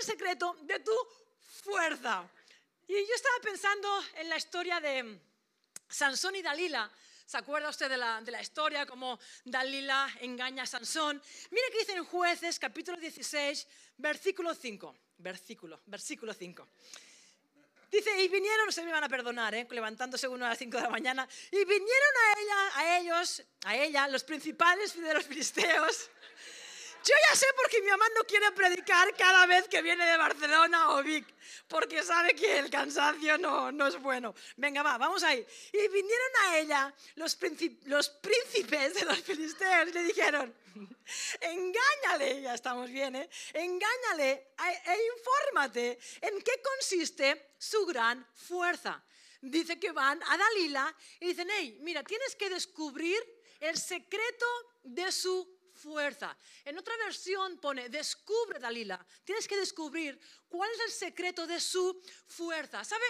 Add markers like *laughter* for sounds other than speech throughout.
el secreto de tu fuerza? Y yo estaba pensando en la historia de Sansón y Dalila. ¿Se acuerda usted de la, de la historia, cómo Dalila engaña a Sansón? Mire que dice en Jueces, capítulo 16, versículo 5. Versículo, versículo 5. Dice, y vinieron, no se me van a perdonar, ¿eh? levantándose uno a las 5 de la mañana, y vinieron a ella, a ellos, a ella, los principales de los filisteos. Yo ya sé por qué mi mamá no quiere predicar cada vez que viene de Barcelona o Vic, porque sabe que el cansancio no, no es bueno. Venga, va, vamos ahí. Y vinieron a ella los, príncipes de los filisteos y le dijeron, engáñale, ya estamos bien, ¿eh? engáñale e infórmate en qué consiste su gran fuerza. Dice que van a Dalila y dicen, hey, mira, tienes que descubrir el secreto de su En otra versión pone, descubre Dalila. Tienes que descubrir cuál es el secreto de su fuerza. ¿Sabe?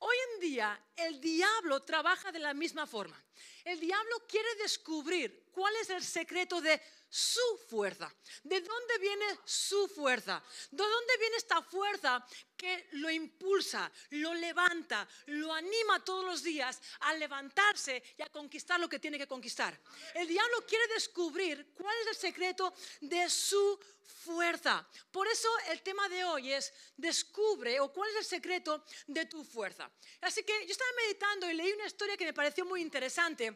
Hoy en día el diablo trabaja de la misma forma. El diablo quiere descubrir cuál es el secreto de su fuerza. ¿De dónde viene su fuerza? ¿De dónde viene esta fuerza que lo impulsa, lo levanta, lo anima todos los días a levantarse y a conquistar lo que tiene que conquistar? El diablo quiere descubrir cuál es el secreto de su fuerza. Por eso el tema de hoy es descubre o cuál es el secreto de tu fuerza. Así que yo estaba meditando y leí una historia que me pareció muy interesante.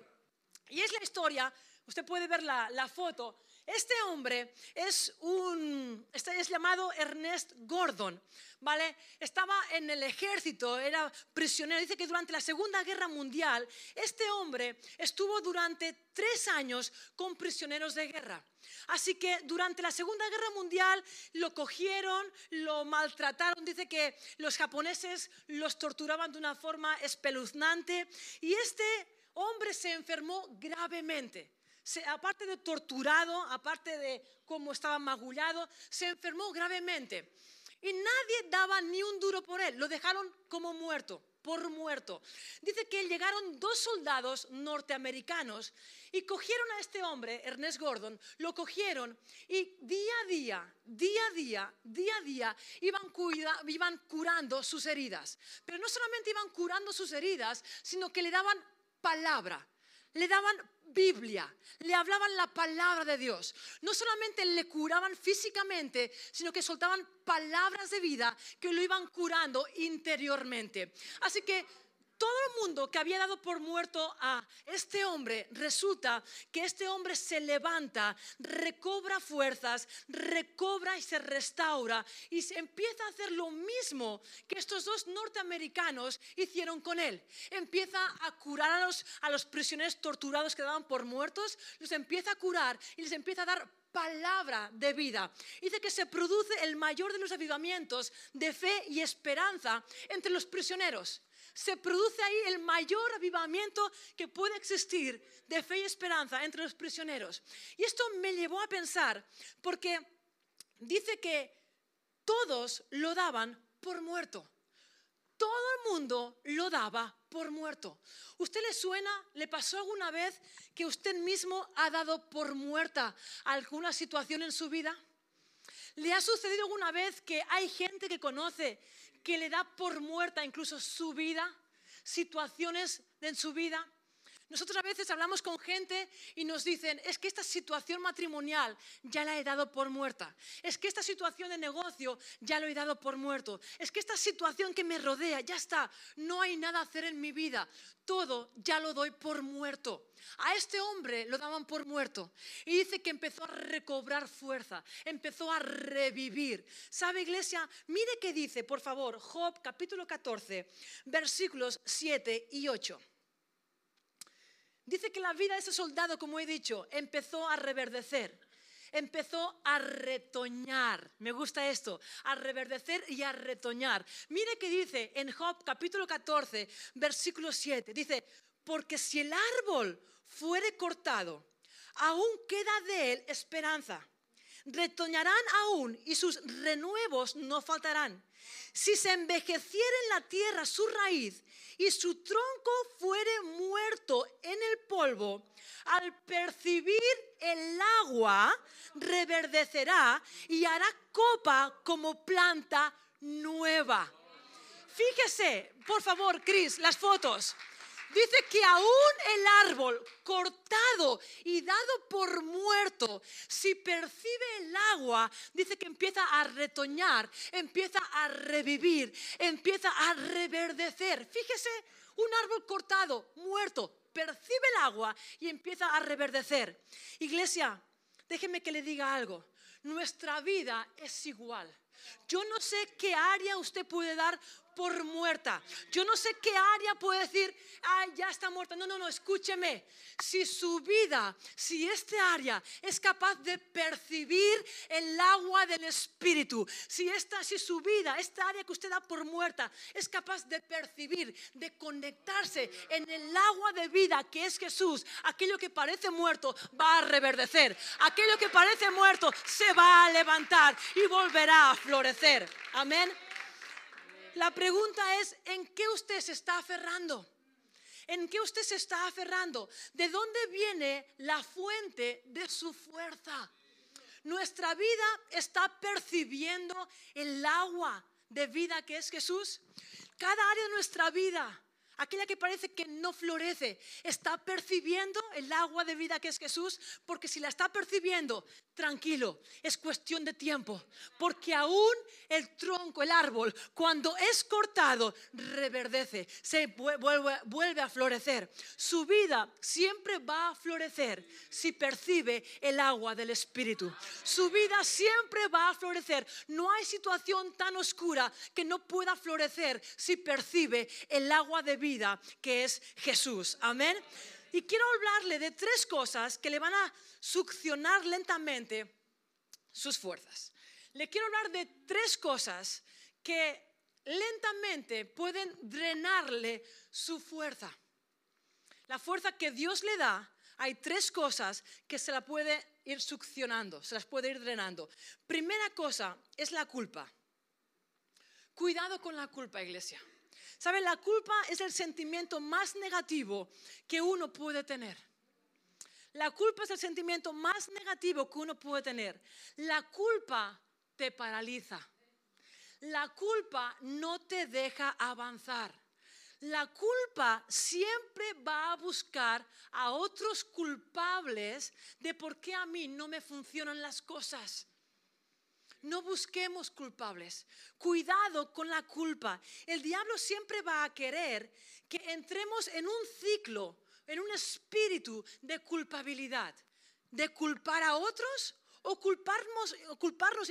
Y es la historia Usted puede ver la, foto. Este hombre es un, este es llamado Ernest Gordon, ¿vale? Estaba en el ejército, era prisionero. Dice que durante la Segunda Guerra Mundial, este hombre estuvo durante tres años con prisioneros de guerra. Así que durante la Segunda Guerra Mundial lo cogieron, lo maltrataron. Dice que los japoneses los torturaban de una forma espeluznante y este hombre se enfermó gravemente aparte de torturado, aparte de cómo estaba magullado, se enfermó gravemente. Y nadie daba ni un duro por él, lo dejaron como muerto, por muerto. Dice que llegaron dos soldados norteamericanos y cogieron a este hombre, Ernest Gordon, lo cogieron y día a día, día a día, día a día iban, iban curando sus heridas. Pero no solamente iban curando sus heridas, sino que le daban palabra, le daban Biblia, le hablaban la palabra de Dios. No solamente le curaban físicamente, sino que soltaban palabras de vida que lo iban curando interiormente. Así que todo el mundo que había dado por muerto a este hombre, resulta que este hombre se levanta, recobra fuerzas, recobra y se restaura y se empieza a hacer lo mismo que estos dos norteamericanos hicieron con él. Empieza a curar a los, prisioneros torturados que daban por muertos, los empieza a curar y les empieza a dar palabra de vida. Dice que se produce el mayor de los avivamientos de fe y esperanza entre los prisioneros se produce ahí el mayor avivamiento que puede existir de fe y esperanza entre los prisioneros. Y esto me llevó a pensar, porque dice que todos lo daban por muerto. Todo el mundo lo daba por muerto. ¿Usted le suena? ¿Le pasó alguna vez que usted mismo ha dado por muerta alguna situación en su vida? ¿Le ha sucedido alguna vez que hay gente que conoce que le da por muerta incluso su vida, situaciones en su vida. Nosotros a veces hablamos con gente y nos dicen, es que esta situación matrimonial ya la he dado por muerta. Es que esta situación de negocio ya lo he dado por muerto. Es que esta situación que me rodea, ya está, no hay nada a hacer en mi vida. Todo ya lo doy por muerto. A este hombre lo daban por muerto. Y dice que empezó a recobrar fuerza, empezó a revivir. ¿Sabe, iglesia? Mire qué dice, por favor, Job capítulo 14, versículos 7 y 8. Dice que la vida de ese soldado, como he dicho, empezó a reverdecer, empezó a retoñar. Me gusta esto, a reverdecer y a retoñar. Mire que dice en Job capítulo 14, versículo 7, dice, porque si el árbol fuere cortado, aún queda de él esperanza. retoñarán aún y sus renuevos no faltarán. Si se envejeciera en la tierra su raíz y su tronco fuere muerto en el polvo, al percibir el agua reverdecerá y hará copa como planta nueva. Fíjese, por favor, Cris, las fotos. Dice que aún el árbol cortado y dado por muerto, si percibe el agua, dice que empieza a retoñar, empieza a revivir, empieza a reverdecer. Fíjese, un árbol cortado, muerto, percibe el agua y empieza a reverdecer. Iglesia, déjeme que le diga algo. Nuestra vida es igual. Yo no sé qué área usted puede dar por muerta. Yo no sé qué área puede decir, ay, ya está muerta. No, no, no, escúcheme. Si su vida, si este área es capaz de percibir el agua del Espíritu, si, esta, si su vida, esta área que usted da por muerta, es capaz de percibir, de conectarse en el agua de vida que es Jesús, aquello que parece muerto va a reverdecer. Aquello que parece muerto se va a levantar y volverá a florecer. Amén. La pregunta es, ¿en qué usted se está aferrando? ¿En qué usted se está aferrando? ¿De dónde viene la fuente de su fuerza? Nuestra vida está percibiendo el agua de vida que es Jesús. Cada área de nuestra vida aquella que parece que no florece, está percibiendo el agua de vida que es Jesús, porque si la está percibiendo, tranquilo, es cuestión de tiempo, porque aún el tronco, el árbol, cuando es cortado, reverdece, se vuelve, vuelve a florecer. Su vida siempre va a florecer si percibe el agua del Espíritu. Su vida siempre va a florecer. No hay situación tan oscura que no pueda florecer si percibe el agua de vida que es Jesús. Amén. Y quiero hablarle de tres cosas que le van a succionar lentamente sus fuerzas. Le quiero hablar de tres cosas que lentamente pueden drenarle su fuerza. La fuerza que Dios le da, hay tres cosas que se la puede ir succionando, se las puede ir drenando. Primera cosa es la culpa. Cuidado con la culpa, iglesia. ¿Sabe? La culpa es el sentimiento más negativo que uno puede tener. La culpa es el sentimiento más negativo que uno puede tener. La culpa te paraliza. La culpa no te deja avanzar. La culpa siempre va a buscar a otros culpables de por qué a mí no me funcionan las cosas. No busquemos culpables. Cuidado con la culpa. El diablo siempre va a querer que entremos en un ciclo, en un espíritu de culpabilidad, de culpar a otros o culparnos, o culparnos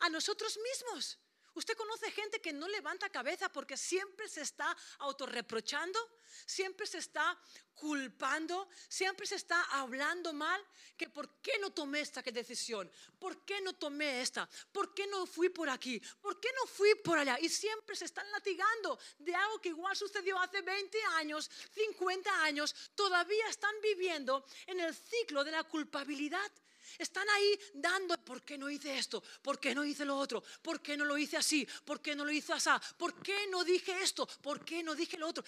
a nosotros mismos. Usted conoce gente que no levanta cabeza porque siempre se está autorreprochando, siempre se está culpando, siempre se está hablando mal, que por qué no tomé esta decisión, por qué no tomé esta, por qué no fui por aquí, por qué no fui por allá. Y siempre se están latigando de algo que igual sucedió hace 20 años, 50 años, todavía están viviendo en el ciclo de la culpabilidad. Están ahí dando, ¿por qué no hice esto? ¿Por qué no hice lo otro? ¿Por qué no lo hice así? ¿Por qué no lo hice así? ¿Por qué no dije esto? ¿Por qué no dije lo otro?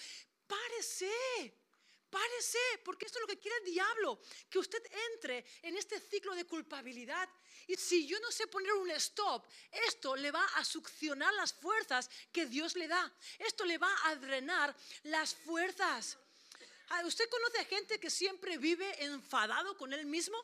Párese, párese, porque esto es lo que quiere el diablo, que usted entre en este ciclo de culpabilidad. Y si yo no sé poner un stop, esto le va a succionar las fuerzas que Dios le da. Esto le va a drenar las fuerzas. Ah, ¿Usted conoce a gente que siempre vive enfadado con él mismo?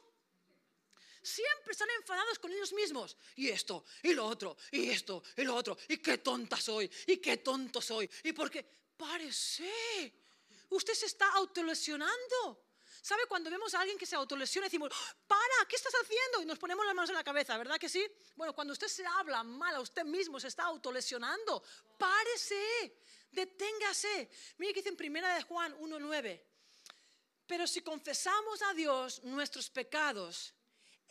Siempre están enfadados con ellos mismos. Y esto, y lo otro, y esto, y lo otro. Y qué tonta soy, y qué tonto soy. Y porque, parece, usted se está autolesionando. ¿Sabe cuando vemos a alguien que se autolesiona decimos, para, ¿qué estás haciendo? Y nos ponemos las manos en la cabeza, ¿verdad que sí? Bueno, cuando usted se habla mal a usted mismo, se está autolesionando. Párese, deténgase. Mire que dice en primera de Juan 1.9. Pero si confesamos a Dios nuestros pecados,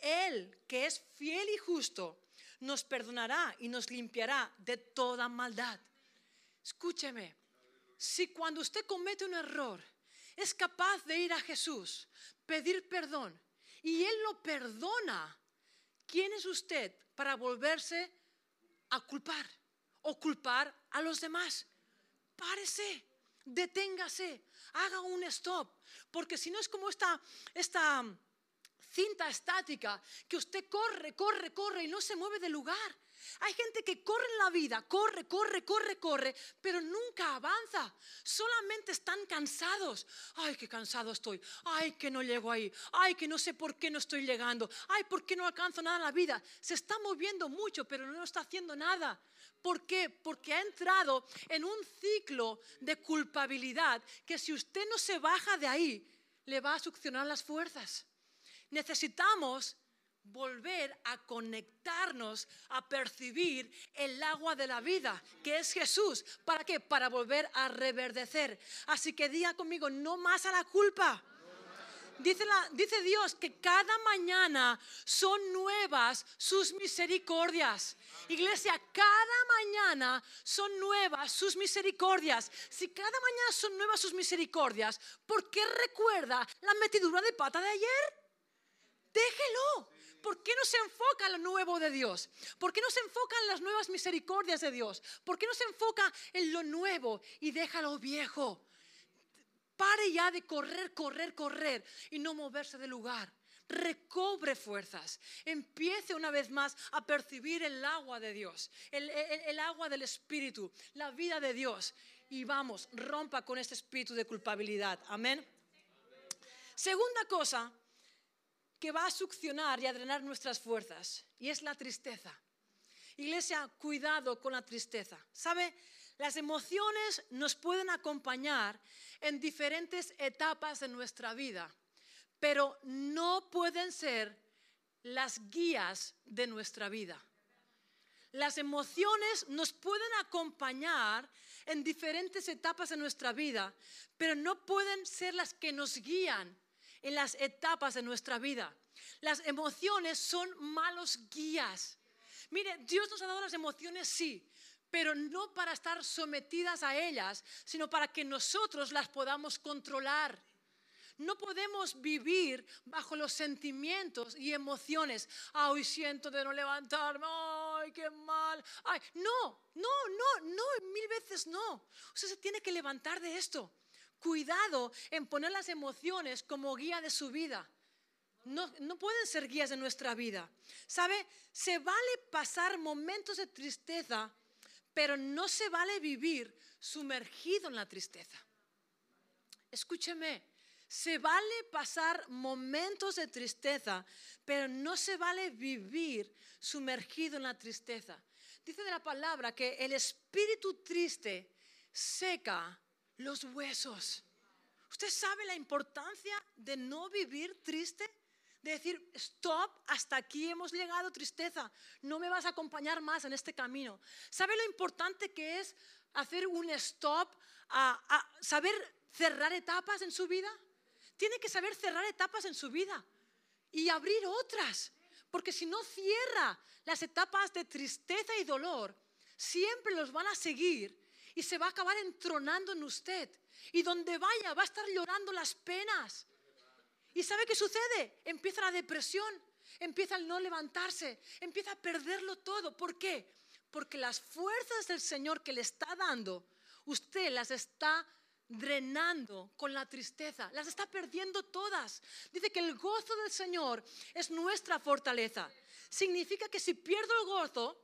él, que es fiel y justo, nos perdonará y nos limpiará de toda maldad. Escúcheme, si cuando usted comete un error es capaz de ir a Jesús, pedir perdón y Él lo perdona, ¿quién es usted para volverse a culpar o culpar a los demás? Párese, deténgase, haga un stop, porque si no es como esta, esta cinta estática que usted corre, corre, corre y no se mueve del lugar. Hay gente que corre en la vida, corre, corre, corre, corre, pero nunca avanza. Solamente están cansados. Ay, qué cansado estoy. Ay, que no llego ahí. Ay, que no sé por qué no estoy llegando. Ay, por qué no alcanzo nada en la vida. Se está moviendo mucho, pero no está haciendo nada. ¿Por qué? Porque ha entrado en un ciclo de culpabilidad que si usted no se baja de ahí, le va a succionar las fuerzas. Necesitamos volver a conectarnos, a percibir el agua de la vida, que es Jesús. ¿Para qué? Para volver a reverdecer. Así que diga conmigo, no más a la culpa. Dice, dice, Dios que cada mañana son nuevas sus misericordias. Iglesia, cada mañana son nuevas sus misericordias. Si cada mañana son nuevas sus misericordias, ¿por qué recuerda la metidura de pata de ayer? Déjelo. ¿Por qué no se enfoca en lo nuevo de Dios? ¿Por qué no se enfoca en las nuevas misericordias de Dios? ¿Por qué no se enfoca en lo nuevo y deja lo viejo? Pare ya de correr, correr, correr y no moverse del lugar. Recobre fuerzas. Empiece una vez más a percibir el agua de Dios, el, el agua del Espíritu, la vida de Dios. Y vamos, rompa con este espíritu de culpabilidad. Amén. Segunda cosa, que va a succionar y a drenar nuestras fuerzas, y es la tristeza. Iglesia, cuidado con la tristeza. ¿Sabe? Las emociones nos pueden acompañar en diferentes etapas de nuestra vida, pero no pueden ser las guías de nuestra vida. Las emociones nos pueden acompañar en diferentes etapas de nuestra vida, pero no pueden ser las que nos guían en las etapas de nuestra vida. Las emociones son malos guías. Mire, Dios nos ha dado las emociones, sí, pero no para estar sometidas a ellas, sino para que nosotros las podamos controlar. No podemos vivir bajo los sentimientos y emociones. Ah, hoy siento de no levantarme. Ay, qué mal. Ay, no, no, no, no, mil veces no. Usted se tiene que levantar de esto cuidado en poner las emociones como guía de su vida. No, no, pueden ser guías de nuestra vida. ¿Sabe? Se vale pasar momentos de tristeza, pero no se vale vivir sumergido en la tristeza. Escúcheme, se vale pasar momentos de tristeza, pero no se vale vivir sumergido en la tristeza. Dice de la palabra que el espíritu triste seca los huesos. ¿Usted sabe la importancia de no vivir triste? De decir, stop, hasta aquí hemos llegado, tristeza, no me vas a acompañar más en este camino. ¿Sabe lo importante que es hacer un stop, a, saber cerrar etapas en su vida? Tiene que saber cerrar etapas en su vida y abrir otras, porque si no cierra las etapas de tristeza y dolor, siempre los van a seguir y se va a acabar entronando en usted. Y donde vaya va a estar llorando las penas. ¿Y sabe qué sucede? Empieza la depresión, empieza el no levantarse, empieza a perderlo todo. ¿Por qué? Porque las fuerzas del Señor que le está dando, usted las está drenando con la tristeza, las está perdiendo todas. Dice que el gozo del Señor es nuestra fortaleza. Significa que si pierdo el gozo,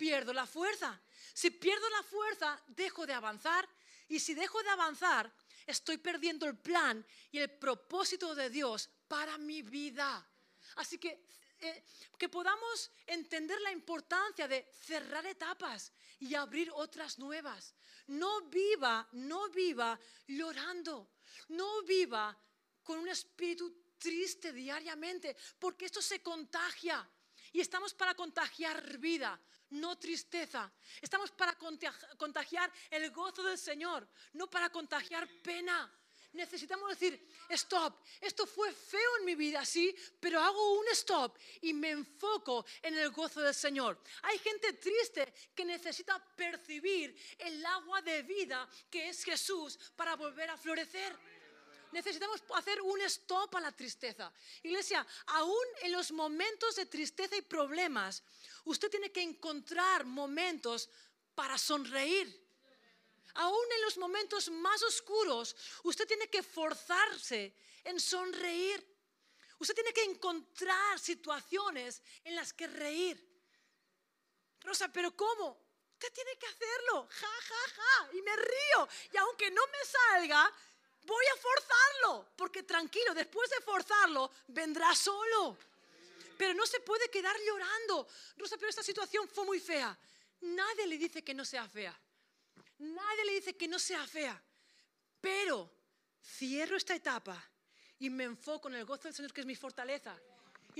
pierdo la fuerza. Si pierdo la fuerza, dejo de avanzar. Y si dejo de avanzar, estoy perdiendo el plan y el propósito de Dios para mi vida. Así que eh, que podamos entender la importancia de cerrar etapas y abrir otras nuevas. No viva, no viva llorando. No viva con un espíritu triste diariamente, porque esto se contagia. Y estamos para contagiar vida, no tristeza. Estamos para contagiar el gozo del Señor, no para contagiar pena. Necesitamos decir, stop, esto fue feo en mi vida, sí, pero hago un stop y me enfoco en el gozo del Señor. Hay gente triste que necesita percibir el agua de vida que es Jesús para volver a florecer. Necesitamos hacer un stop a la tristeza. Iglesia, aún en los momentos de tristeza y problemas, usted tiene que encontrar momentos para sonreír. Aún en los momentos más oscuros, usted tiene que forzarse en sonreír. Usted tiene que encontrar situaciones en las que reír. Rosa, pero ¿cómo? Usted tiene que hacerlo. Ja, ja, ja. Y me río. Y aunque no me salga, voy a forzarlo. Porque tranquilo, después de forzarlo, vendrá solo. Pero no se puede quedar llorando. Rosa, pero esta situación fue muy fea. Nadie le dice que no sea fea. Nadie le dice que no sea fea. Pero cierro esta etapa y me enfoco en el gozo del Señor, que es mi fortaleza.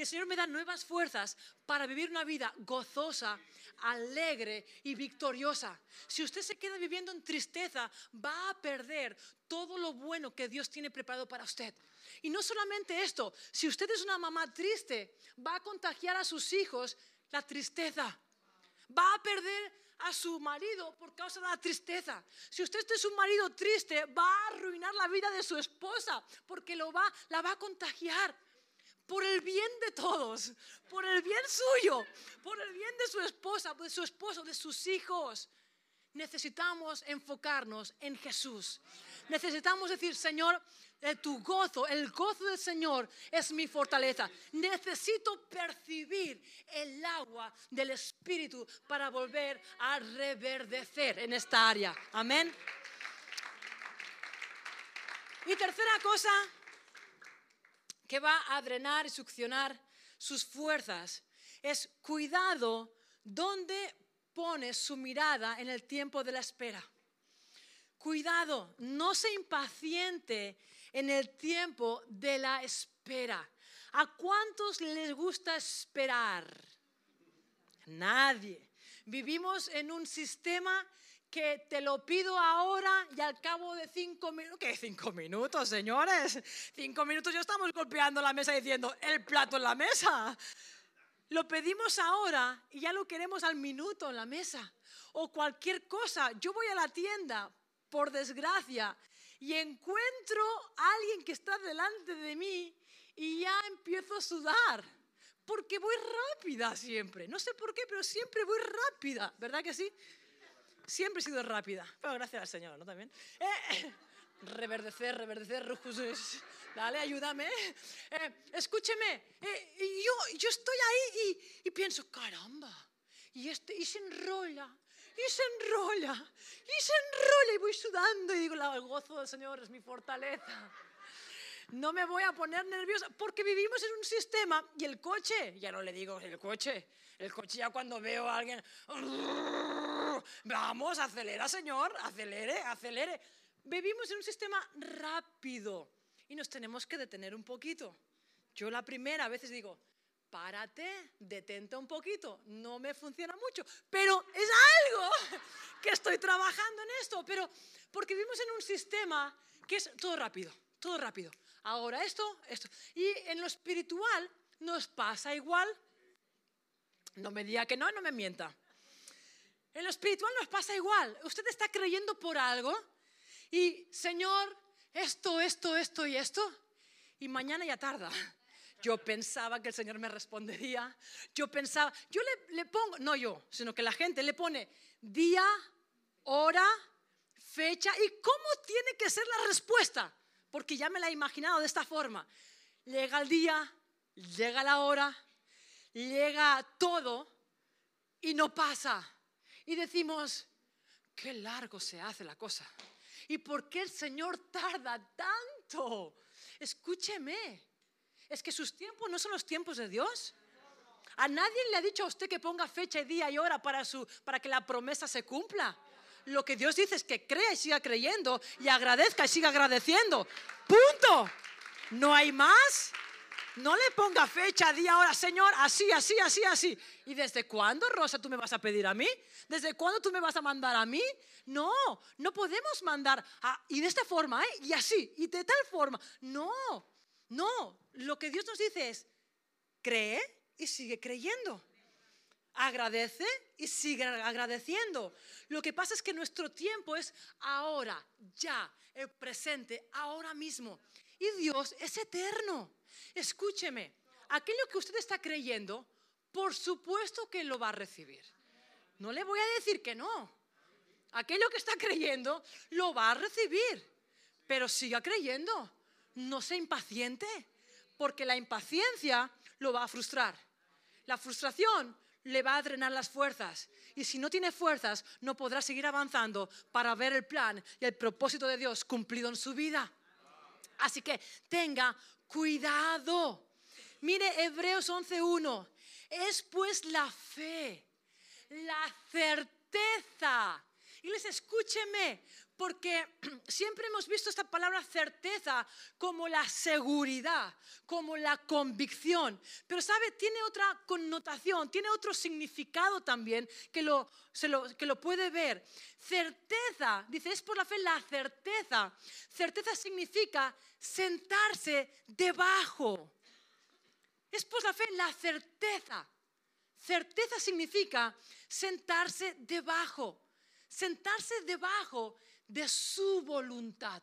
Y el Señor me da nuevas fuerzas para vivir una vida gozosa, alegre y victoriosa. Si usted se queda viviendo en tristeza, va a perder todo lo bueno que Dios tiene preparado para usted. Y no solamente esto, si usted es una mamá triste, va a contagiar a sus hijos la tristeza. Va a perder a su marido por causa de la tristeza. Si usted es un marido triste, va a arruinar la vida de su esposa porque lo va, la va a contagiar por el bien de todos, por el bien suyo, por el bien de su esposa, de su esposo, de sus hijos. Necesitamos enfocarnos en Jesús. Necesitamos decir, Señor, tu gozo, el gozo del Señor es mi fortaleza. Necesito percibir el agua del Espíritu para volver a reverdecer en esta área. Amén. Y tercera cosa que va a drenar y succionar sus fuerzas es cuidado donde pone su mirada en el tiempo de la espera. Cuidado, no se impaciente en el tiempo de la espera. ¿A cuántos les gusta esperar? Nadie. Vivimos en un sistema que te lo pido ahora y al cabo de cinco minutos, ¿qué cinco minutos, señores? Cinco minutos ya estamos golpeando la mesa diciendo, el plato en la mesa. Lo pedimos ahora y ya lo queremos al minuto en la mesa. O cualquier cosa. Yo voy a la tienda, por desgracia, y encuentro a alguien que está delante de mí y ya empiezo a sudar. Porque voy rápida siempre. No sé por qué, pero siempre voy rápida. ¿Verdad que sí? Siempre he sido rápida. Pero gracias al Señor, ¿no? También. Eh, reverdecer, reverdecer, rujus. Dale, ayúdame. Eh, escúcheme. Eh, yo, yo estoy ahí y, y pienso, caramba. Y, este, y se enrolla y se enrolla, y se enrolla y voy sudando y digo, el gozo del Señor es mi fortaleza. No me voy a poner nerviosa porque vivimos en un sistema y el coche, ya no le digo el coche, el coche ya cuando veo a alguien, vamos, acelera Señor, acelere, acelere. Vivimos en un sistema rápido y nos tenemos que detener un poquito. Yo la primera a veces digo, párate, detente un poquito, no me funciona mucho, pero es algo *laughs* que estoy trabajando en esto, pero porque vivimos en un sistema que es todo rápido, todo rápido. Ahora esto, esto. Y en lo espiritual nos pasa igual. No me diga que no, no me mienta. En lo espiritual nos pasa igual. Usted está creyendo por algo y, Señor, esto, esto, esto y esto, y mañana ya tarda. Yo pensaba que el Señor me respondería. Yo pensaba, yo le, pongo, no yo, sino que la gente le pone día, hora, fecha y cómo tiene que ser la respuesta. Porque ya me la he imaginado de esta forma. Llega el día, llega la hora, llega todo y no pasa. Y decimos, qué largo se hace la cosa. ¿Y por qué el Señor tarda tanto? Escúcheme, es que sus tiempos no son los tiempos de Dios. A nadie le ha dicho a usted que ponga fecha y día y hora para, su, para que la promesa se cumpla. Lo que Dios dice es que crea y siga creyendo y agradezca y siga agradeciendo. Punto. No hay más. No le ponga fecha, día, hora, Señor, así, así, así, así. ¿Y desde cuándo, Rosa, tú me vas a pedir a mí? ¿Desde cuándo tú me vas a mandar a mí? No, no podemos mandar y de esta forma, ¿eh? y así, y de tal forma. No, no, lo que Dios nos dice es, cree y sigue creyendo. agradece y sigue agradeciendo. Lo que pasa es que nuestro tiempo es ahora, ya, el presente, ahora mismo. Y Dios es eterno. Escúcheme, aquello que usted está creyendo, por supuesto que lo va a recibir. No le voy a decir que no. Aquello que está creyendo, lo va a recibir. Pero siga creyendo. No sea impaciente, porque la impaciencia lo va a frustrar. La frustración le va a drenar las fuerzas. Y si no tiene fuerzas, no podrá seguir avanzando para ver el plan y el propósito de Dios cumplido en su vida. Así que tenga cuidado. Mire Hebreos 11.1. Es pues la fe, la certeza. Y les escúcheme, porque *clears throat* siempre hemos visto esta palabra certeza como la seguridad, como la convicción, pero sabe, tiene otra connotación, tiene otro significado también que lo, que lo puede ver. Certeza, dice, es por la fe la certeza. Certeza significa sentarse debajo. Es por la fe la certeza. Certeza significa sentarse debajo. Sentarse debajo de su voluntad.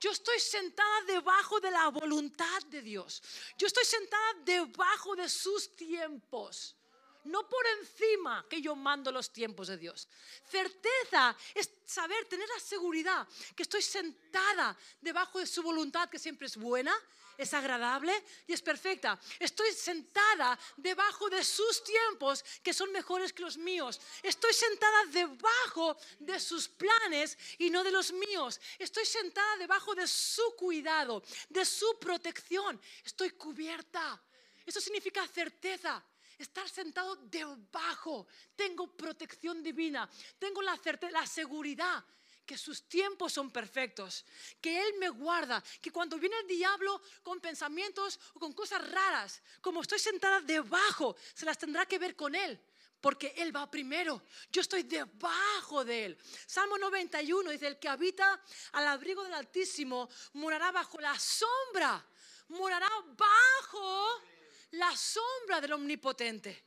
Yo estoy sentada debajo de la voluntad de Dios. Yo estoy sentada debajo de sus tiempos. No por encima que yo mando los tiempos de Dios. Certeza es saber, tener la seguridad que estoy sentada debajo de su voluntad, que siempre es buena, es agradable y es perfecta. Estoy sentada debajo de sus tiempos que son mejores que los míos. Estoy sentada debajo de sus planes y no de los míos. Estoy sentada debajo de su cuidado, de su protección. Estoy cubierta. Eso significa certeza. Estar sentado debajo. Tengo protección divina. Tengo la, la seguridad que sus tiempos son perfectos, que Él me guarda, que cuando viene el diablo con pensamientos o con cosas raras, como estoy sentada debajo, se las tendrá que ver con Él, porque Él va primero, yo estoy debajo de Él. Salmo 91 dice, el que habita al abrigo del Altísimo morará bajo la sombra, morará bajo la sombra del Omnipotente.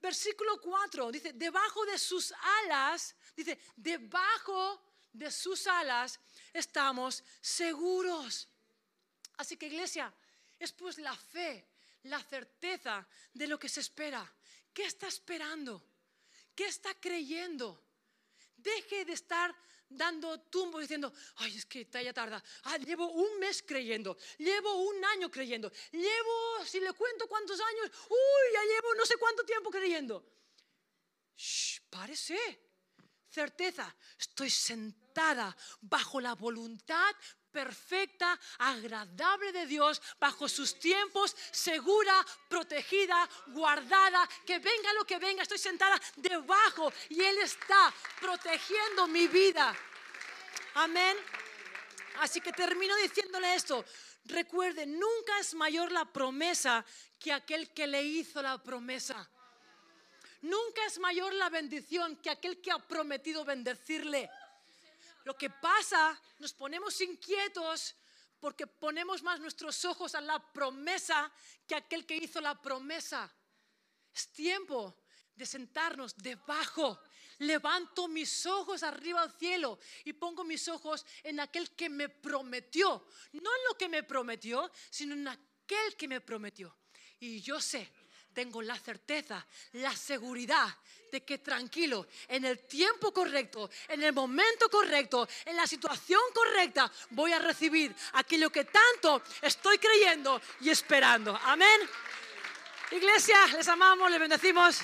Versículo 4 dice, debajo de sus alas, dice, debajo de sus alas estamos seguros. Así que iglesia, es pues la fe, la certeza de lo que se espera. ¿Qué está esperando? ¿Qué está creyendo? Deje de estar dando tumbos diciendo, ay, es que ya tarda. Ah, llevo un mes creyendo, llevo un año creyendo, llevo, si le cuento cuántos años, uy, ya llevo no sé cuánto tiempo creyendo. Shh, párese. Certeza, estoy sentada bajo la voluntad perfecta, agradable de Dios, bajo sus tiempos, segura, protegida, guardada, que venga lo que venga, estoy sentada debajo y Él está protegiendo mi vida. Amén. Así que termino diciéndole esto. Recuerde, nunca es mayor la promesa que aquel que le hizo la promesa. Nunca es mayor la bendición que aquel que ha prometido bendecirle. Lo que pasa, nos ponemos inquietos porque ponemos más nuestros ojos a la promesa que aquel que hizo la promesa. Es tiempo de sentarnos debajo. Levanto mis ojos arriba al cielo y pongo mis ojos en aquel que me prometió. No en lo que me prometió, sino en aquel que me prometió. Y yo sé tengo la certeza, la seguridad de que tranquilo, en el tiempo correcto, en el momento correcto, en la situación correcta, voy a recibir aquello que tanto estoy creyendo y esperando. Amén. Iglesia, les amamos, les bendecimos.